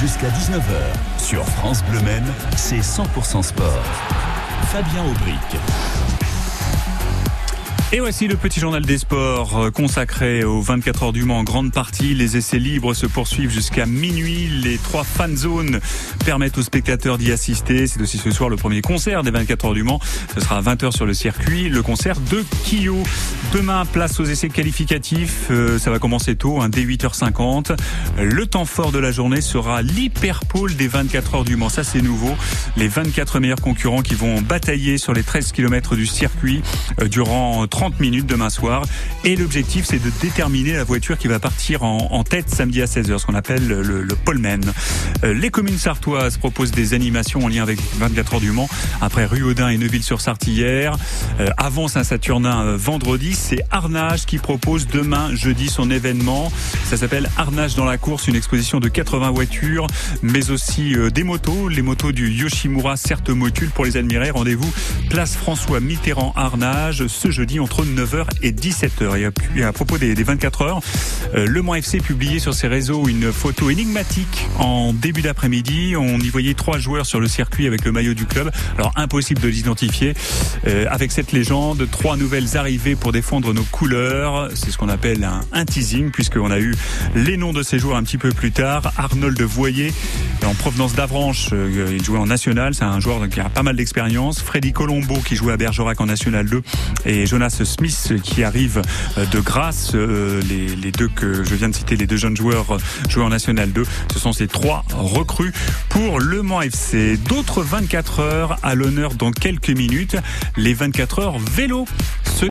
Jusqu'à 19h, sur France Bleu Men, c'est 100% sport. Fabien Aubric. Et voici le petit journal des sports euh, consacré aux 24 heures du Mans en grande partie. Les essais libres se poursuivent jusqu'à minuit. Les trois fan zones permettent aux spectateurs d'y assister. C'est aussi ce soir le premier concert des 24 heures du Mans. Ce sera à 20h sur le circuit. Le concert de Kyo. Demain, place aux essais qualificatifs. Euh, ça va commencer tôt, hein, dès 8h50. Le temps fort de la journée sera l'hyperpole des 24 heures du Mans. Ça, c'est nouveau. Les 24 meilleurs concurrents qui vont batailler sur les 13 km du circuit euh, durant 30 minutes demain soir. Et l'objectif, c'est de déterminer la voiture qui va partir en, tête samedi à 16h, ce qu'on appelle le, le poleman. Euh, les communes sartoises proposent des animations en lien avec 24 heures du Mans. Après Ruaudin et Neuville-sur-Sarthe. Euh, avant Saint-Saturnin euh, vendredi, c'est Arnage qui propose demain, jeudi, son événement. Ça s'appelle Arnage dans la course, une exposition de 80 voitures, mais aussi des motos. Les motos du Yoshimura, certes motules pour les admirer. Rendez-vous place François Mitterrand Arnage ce jeudi entre 9h et 17h. Et à propos des, 24 heures, euh, Le Mans FC publié sur ses réseaux une photo énigmatique en début d'après-midi. On y voyait trois joueurs sur le circuit avec le maillot du club. Alors impossible de l'identifier. Euh, avec cette légende, trois nouvelles arrivées pour défendre nos couleurs. C'est ce qu'on appelle un, un teasing puisqu'on a eu les noms de ces joueurs un petit peu plus tard. Arnold Voyer en provenance d'Avranches, euh, il jouait en national. C'est un joueur qui a pas mal d'expérience. Freddy Colombo qui jouait à Bergerac en national 2 et Jonas Smith qui arrive euh, de grâce. Euh, les, deux que je viens de citer, les deux jeunes joueurs euh, en National 2, ce sont ces trois recrues pour Le Mans FC. D'autres 24 heures à l'honneur dans quelques minutes. Les 24 heures vélo.